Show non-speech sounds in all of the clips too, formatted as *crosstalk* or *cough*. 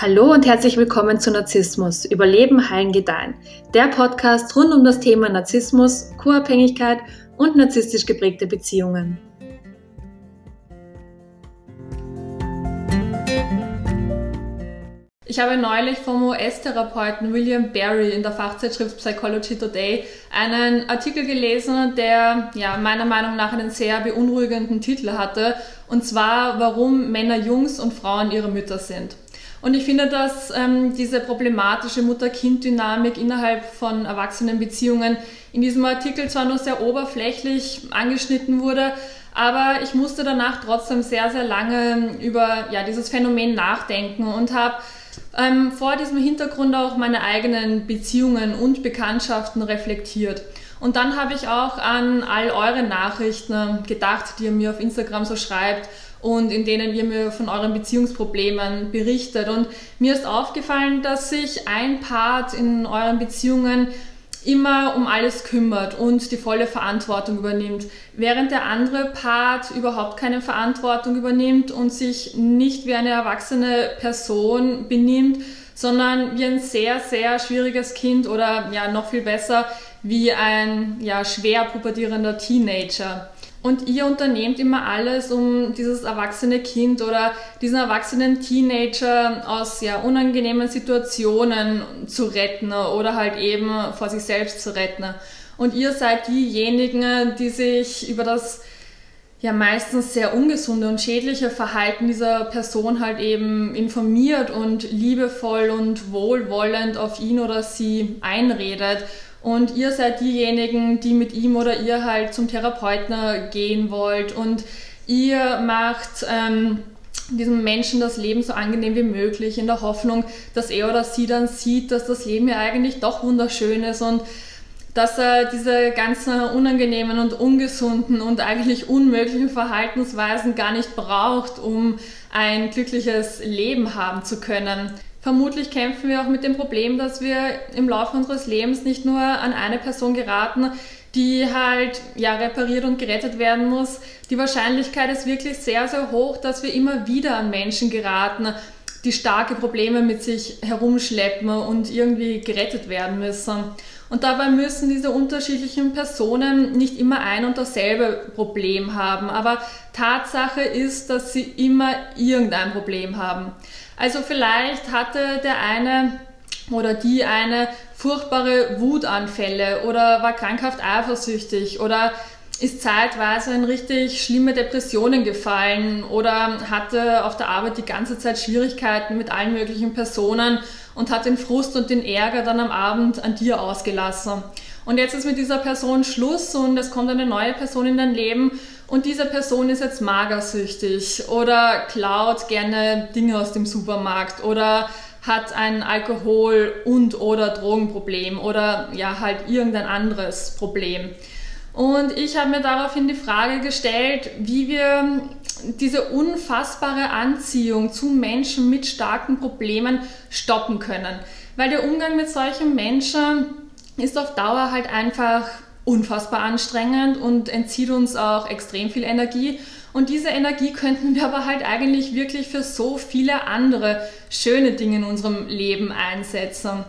Hallo und herzlich willkommen zu Narzissmus, Überleben, Heilen, Gedeihen. Der Podcast rund um das Thema Narzissmus, Co-Abhängigkeit und narzisstisch geprägte Beziehungen. Ich habe neulich vom US-Therapeuten William Barry in der Fachzeitschrift Psychology Today einen Artikel gelesen, der ja, meiner Meinung nach einen sehr beunruhigenden Titel hatte, und zwar Warum Männer Jungs und Frauen ihre Mütter sind. Und ich finde, dass ähm, diese problematische Mutter-Kind-Dynamik innerhalb von Erwachsenenbeziehungen in diesem Artikel zwar nur sehr oberflächlich angeschnitten wurde, aber ich musste danach trotzdem sehr, sehr lange über ja, dieses Phänomen nachdenken und habe ähm, vor diesem Hintergrund auch meine eigenen Beziehungen und Bekanntschaften reflektiert. Und dann habe ich auch an all eure Nachrichten gedacht, die ihr mir auf Instagram so schreibt und in denen ihr mir von euren Beziehungsproblemen berichtet. Und mir ist aufgefallen, dass sich ein Part in euren Beziehungen immer um alles kümmert und die volle Verantwortung übernimmt, während der andere Part überhaupt keine Verantwortung übernimmt und sich nicht wie eine erwachsene Person benimmt, sondern wie ein sehr, sehr schwieriges Kind oder ja noch viel besser wie ein ja, schwer pubertierender Teenager. Und ihr unternehmt immer alles, um dieses erwachsene Kind oder diesen erwachsenen Teenager aus ja, unangenehmen Situationen zu retten oder halt eben vor sich selbst zu retten. Und ihr seid diejenigen, die sich über das ja meistens sehr ungesunde und schädliche Verhalten dieser Person halt eben informiert und liebevoll und wohlwollend auf ihn oder sie einredet. Und ihr seid diejenigen, die mit ihm oder ihr halt zum Therapeuten gehen wollt. Und ihr macht ähm, diesem Menschen das Leben so angenehm wie möglich, in der Hoffnung, dass er oder sie dann sieht, dass das Leben ja eigentlich doch wunderschön ist und dass er diese ganzen unangenehmen und ungesunden und eigentlich unmöglichen Verhaltensweisen gar nicht braucht, um ein glückliches Leben haben zu können. Vermutlich kämpfen wir auch mit dem Problem, dass wir im Laufe unseres Lebens nicht nur an eine Person geraten, die halt ja repariert und gerettet werden muss. Die Wahrscheinlichkeit ist wirklich sehr, sehr hoch, dass wir immer wieder an Menschen geraten, die starke Probleme mit sich herumschleppen und irgendwie gerettet werden müssen. Und dabei müssen diese unterschiedlichen Personen nicht immer ein und dasselbe Problem haben. Aber Tatsache ist, dass sie immer irgendein Problem haben. Also vielleicht hatte der eine oder die eine furchtbare Wutanfälle oder war krankhaft eifersüchtig oder ist zeitweise in richtig schlimme Depressionen gefallen oder hatte auf der Arbeit die ganze Zeit Schwierigkeiten mit allen möglichen Personen und hat den Frust und den Ärger dann am Abend an dir ausgelassen. Und jetzt ist mit dieser Person Schluss und es kommt eine neue Person in dein Leben und diese Person ist jetzt magersüchtig oder klaut gerne Dinge aus dem Supermarkt oder hat ein Alkohol- und oder Drogenproblem oder ja halt irgendein anderes Problem. Und ich habe mir daraufhin die Frage gestellt, wie wir diese unfassbare Anziehung zu Menschen mit starken Problemen stoppen können. Weil der Umgang mit solchen Menschen ist auf Dauer halt einfach unfassbar anstrengend und entzieht uns auch extrem viel Energie. Und diese Energie könnten wir aber halt eigentlich wirklich für so viele andere schöne Dinge in unserem Leben einsetzen.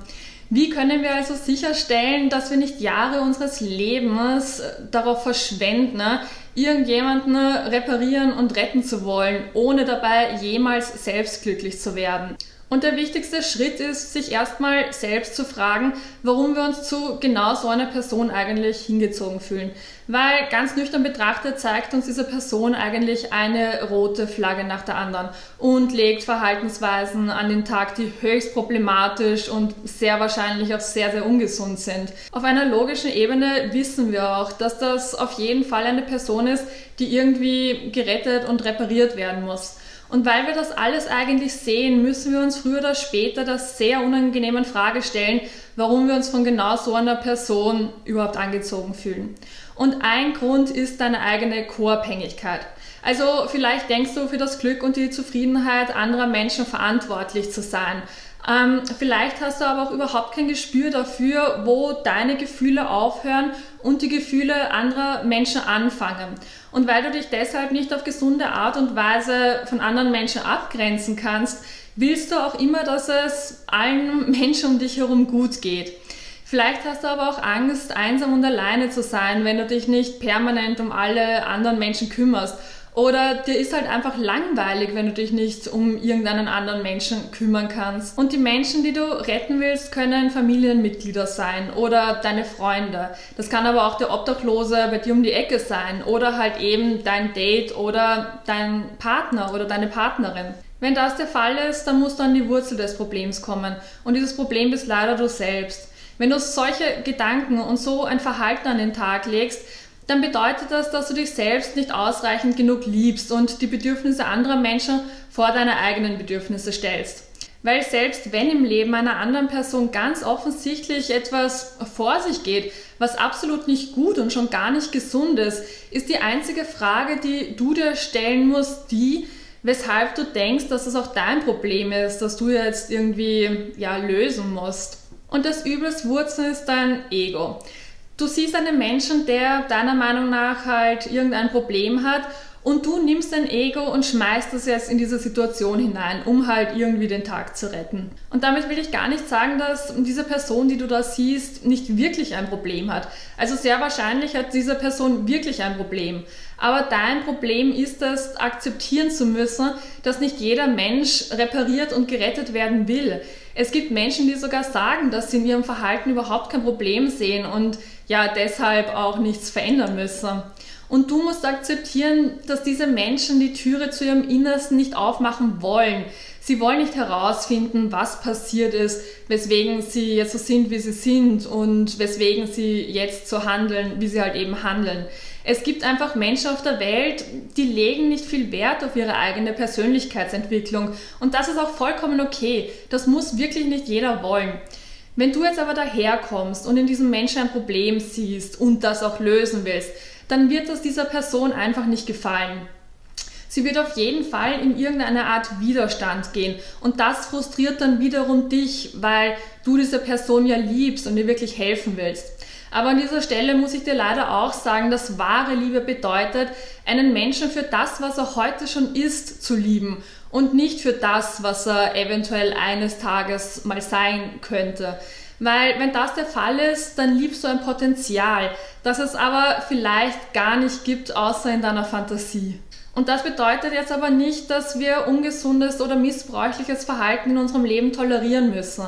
Wie können wir also sicherstellen, dass wir nicht Jahre unseres Lebens darauf verschwenden, ne, irgendjemanden reparieren und retten zu wollen, ohne dabei jemals selbst glücklich zu werden? Und der wichtigste Schritt ist, sich erstmal selbst zu fragen, warum wir uns zu genau so einer Person eigentlich hingezogen fühlen. Weil ganz nüchtern betrachtet zeigt uns diese Person eigentlich eine rote Flagge nach der anderen und legt Verhaltensweisen an den Tag, die höchst problematisch und sehr wahrscheinlich auch sehr, sehr ungesund sind. Auf einer logischen Ebene wissen wir auch, dass das auf jeden Fall eine Person ist, die irgendwie gerettet und repariert werden muss. Und weil wir das alles eigentlich sehen, müssen wir uns früher oder später das sehr unangenehmen Frage stellen, warum wir uns von genau so einer Person überhaupt angezogen fühlen. Und ein Grund ist deine eigene Co-Abhängigkeit. Also vielleicht denkst du für das Glück und die Zufriedenheit anderer Menschen verantwortlich zu sein. Ähm, vielleicht hast du aber auch überhaupt kein Gespür dafür, wo deine Gefühle aufhören und die Gefühle anderer Menschen anfangen. Und weil du dich deshalb nicht auf gesunde Art und Weise von anderen Menschen abgrenzen kannst, willst du auch immer, dass es allen *laughs* Menschen um dich herum gut geht. Vielleicht hast du aber auch Angst, einsam und alleine zu sein, wenn du dich nicht permanent um alle anderen Menschen kümmerst. Oder dir ist halt einfach langweilig, wenn du dich nicht um irgendeinen anderen Menschen kümmern kannst. Und die Menschen, die du retten willst, können Familienmitglieder sein oder deine Freunde. Das kann aber auch der Obdachlose bei dir um die Ecke sein oder halt eben dein Date oder dein Partner oder deine Partnerin. Wenn das der Fall ist, dann musst du an die Wurzel des Problems kommen. Und dieses Problem bist leider du selbst. Wenn du solche Gedanken und so ein Verhalten an den Tag legst, dann bedeutet das, dass du dich selbst nicht ausreichend genug liebst und die Bedürfnisse anderer Menschen vor deine eigenen Bedürfnisse stellst. Weil selbst wenn im Leben einer anderen Person ganz offensichtlich etwas vor sich geht, was absolut nicht gut und schon gar nicht gesund ist, ist die einzige Frage, die du dir stellen musst, die, weshalb du denkst, dass es auch dein Problem ist, dass du jetzt irgendwie ja, lösen musst. Und das Übels Wurzel ist dein Ego. Du siehst einen Menschen, der deiner Meinung nach halt irgendein Problem hat und du nimmst dein Ego und schmeißt es jetzt in diese Situation hinein, um halt irgendwie den Tag zu retten. Und damit will ich gar nicht sagen, dass diese Person, die du da siehst, nicht wirklich ein Problem hat. Also sehr wahrscheinlich hat diese Person wirklich ein Problem. Aber dein Problem ist es, akzeptieren zu müssen, dass nicht jeder Mensch repariert und gerettet werden will. Es gibt Menschen, die sogar sagen, dass sie in ihrem Verhalten überhaupt kein Problem sehen und ja deshalb auch nichts verändern müssen. Und du musst akzeptieren, dass diese Menschen die Türe zu ihrem Innersten nicht aufmachen wollen. Sie wollen nicht herausfinden, was passiert ist, weswegen sie jetzt so sind, wie sie sind und weswegen sie jetzt so handeln, wie sie halt eben handeln. Es gibt einfach Menschen auf der Welt, die legen nicht viel Wert auf ihre eigene Persönlichkeitsentwicklung. Und das ist auch vollkommen okay. Das muss wirklich nicht jeder wollen. Wenn du jetzt aber daherkommst und in diesem Menschen ein Problem siehst und das auch lösen willst, dann wird das dieser Person einfach nicht gefallen. Sie wird auf jeden Fall in irgendeine Art Widerstand gehen. Und das frustriert dann wiederum dich, weil du diese Person ja liebst und ihr wirklich helfen willst. Aber an dieser Stelle muss ich dir leider auch sagen, dass wahre Liebe bedeutet, einen Menschen für das, was er heute schon ist, zu lieben und nicht für das, was er eventuell eines Tages mal sein könnte. Weil wenn das der Fall ist, dann liebst du ein Potenzial, das es aber vielleicht gar nicht gibt, außer in deiner Fantasie. Und das bedeutet jetzt aber nicht, dass wir ungesundes oder missbräuchliches Verhalten in unserem Leben tolerieren müssen.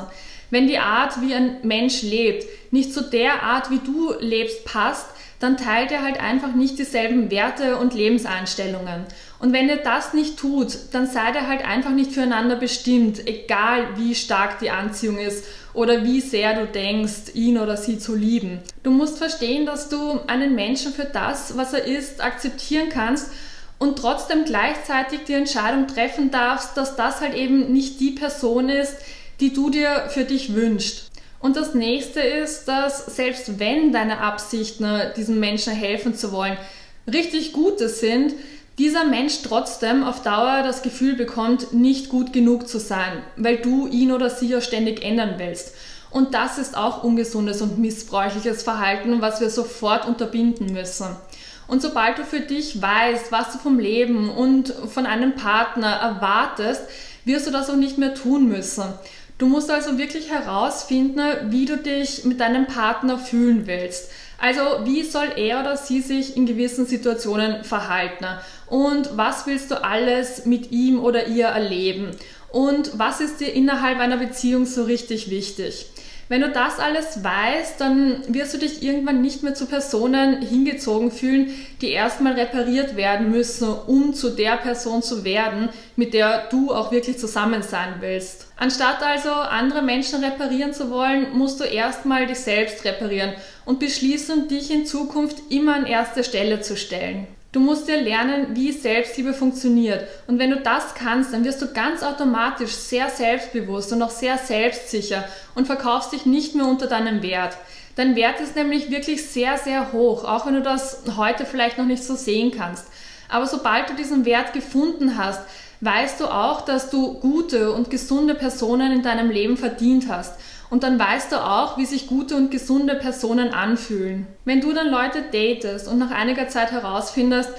Wenn die Art, wie ein Mensch lebt, nicht zu der Art, wie du lebst, passt, dann teilt er halt einfach nicht dieselben Werte und Lebenseinstellungen. Und wenn er das nicht tut, dann seid ihr halt einfach nicht füreinander bestimmt, egal wie stark die Anziehung ist oder wie sehr du denkst, ihn oder sie zu lieben. Du musst verstehen, dass du einen Menschen für das, was er ist, akzeptieren kannst und trotzdem gleichzeitig die Entscheidung treffen darfst, dass das halt eben nicht die Person ist, die du dir für dich wünschst. Und das nächste ist, dass selbst wenn deine Absichten, diesem Menschen helfen zu wollen, richtig gute sind, dieser Mensch trotzdem auf Dauer das Gefühl bekommt, nicht gut genug zu sein, weil du ihn oder sie ja ständig ändern willst. Und das ist auch ungesundes und missbräuchliches Verhalten, was wir sofort unterbinden müssen. Und sobald du für dich weißt, was du vom Leben und von einem Partner erwartest, wirst du das auch nicht mehr tun müssen. Du musst also wirklich herausfinden, wie du dich mit deinem Partner fühlen willst. Also wie soll er oder sie sich in gewissen Situationen verhalten? Und was willst du alles mit ihm oder ihr erleben? Und was ist dir innerhalb einer Beziehung so richtig wichtig? Wenn du das alles weißt, dann wirst du dich irgendwann nicht mehr zu Personen hingezogen fühlen, die erstmal repariert werden müssen, um zu der Person zu werden, mit der du auch wirklich zusammen sein willst. Anstatt also andere Menschen reparieren zu wollen, musst du erstmal dich selbst reparieren und beschließen, dich in Zukunft immer an erste Stelle zu stellen. Du musst dir lernen, wie Selbstliebe funktioniert. Und wenn du das kannst, dann wirst du ganz automatisch sehr selbstbewusst und auch sehr selbstsicher und verkaufst dich nicht mehr unter deinem Wert. Dein Wert ist nämlich wirklich sehr, sehr hoch, auch wenn du das heute vielleicht noch nicht so sehen kannst. Aber sobald du diesen Wert gefunden hast, weißt du auch, dass du gute und gesunde Personen in deinem Leben verdient hast. Und dann weißt du auch, wie sich gute und gesunde Personen anfühlen. Wenn du dann Leute datest und nach einiger Zeit herausfindest,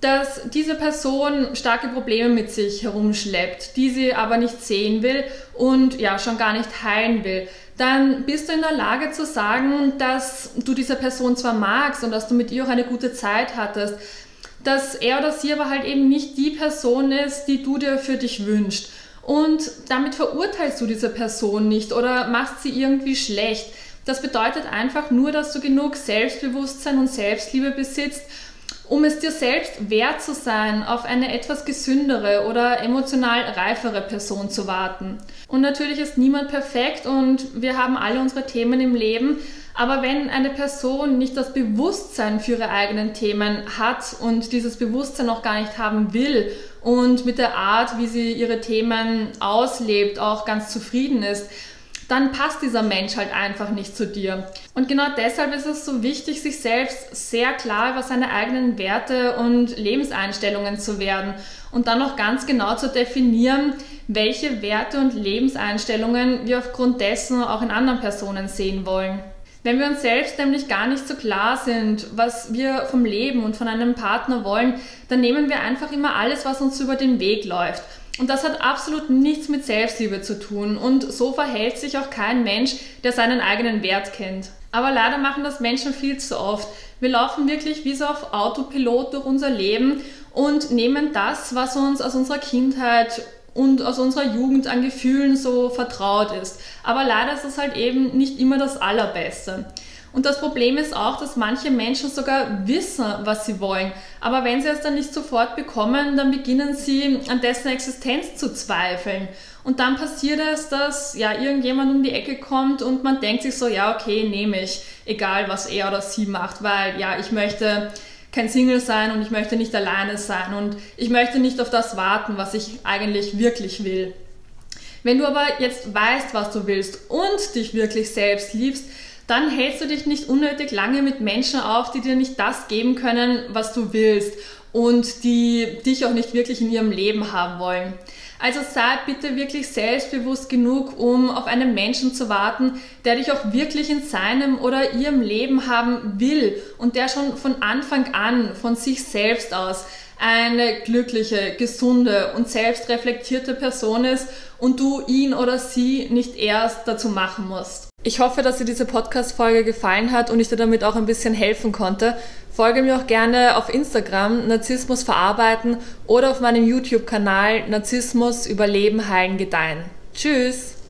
dass diese Person starke Probleme mit sich herumschleppt, die sie aber nicht sehen will und ja schon gar nicht heilen will, dann bist du in der Lage zu sagen, dass du diese Person zwar magst und dass du mit ihr auch eine gute Zeit hattest, dass er oder sie aber halt eben nicht die Person ist, die du dir für dich wünschst. Und damit verurteilst du diese Person nicht oder machst sie irgendwie schlecht. Das bedeutet einfach nur, dass du genug Selbstbewusstsein und Selbstliebe besitzt, um es dir selbst wert zu sein, auf eine etwas gesündere oder emotional reifere Person zu warten. Und natürlich ist niemand perfekt und wir haben alle unsere Themen im Leben, aber wenn eine Person nicht das Bewusstsein für ihre eigenen Themen hat und dieses Bewusstsein noch gar nicht haben will und mit der Art, wie sie ihre Themen auslebt, auch ganz zufrieden ist, dann passt dieser Mensch halt einfach nicht zu dir. Und genau deshalb ist es so wichtig, sich selbst sehr klar über seine eigenen Werte und Lebenseinstellungen zu werden und dann auch ganz genau zu definieren, welche Werte und Lebenseinstellungen wir aufgrund dessen auch in anderen Personen sehen wollen. Wenn wir uns selbst nämlich gar nicht so klar sind, was wir vom Leben und von einem Partner wollen, dann nehmen wir einfach immer alles, was uns über den Weg läuft. Und das hat absolut nichts mit Selbstliebe zu tun. Und so verhält sich auch kein Mensch, der seinen eigenen Wert kennt. Aber leider machen das Menschen viel zu oft. Wir laufen wirklich wie so auf Autopilot durch unser Leben und nehmen das, was uns aus unserer Kindheit und aus unserer Jugend an Gefühlen so vertraut ist. Aber leider ist es halt eben nicht immer das Allerbeste. Und das Problem ist auch, dass manche Menschen sogar wissen, was sie wollen. Aber wenn sie es dann nicht sofort bekommen, dann beginnen sie an dessen Existenz zu zweifeln. Und dann passiert es, dass ja irgendjemand um die Ecke kommt und man denkt sich so, ja, okay, nehme ich, egal was er oder sie macht, weil ja, ich möchte kein Single sein und ich möchte nicht alleine sein und ich möchte nicht auf das warten, was ich eigentlich wirklich will. Wenn du aber jetzt weißt, was du willst und dich wirklich selbst liebst, dann hältst du dich nicht unnötig lange mit Menschen auf, die dir nicht das geben können, was du willst und die dich auch nicht wirklich in ihrem Leben haben wollen. Also sei bitte wirklich selbstbewusst genug, um auf einen Menschen zu warten, der dich auch wirklich in seinem oder ihrem Leben haben will und der schon von Anfang an von sich selbst aus eine glückliche, gesunde und selbstreflektierte Person ist und du ihn oder sie nicht erst dazu machen musst. Ich hoffe, dass dir diese Podcast-Folge gefallen hat und ich dir damit auch ein bisschen helfen konnte. Folge mir auch gerne auf Instagram Narzissmus verarbeiten oder auf meinem YouTube-Kanal Narzissmus überleben, heilen, gedeihen. Tschüss!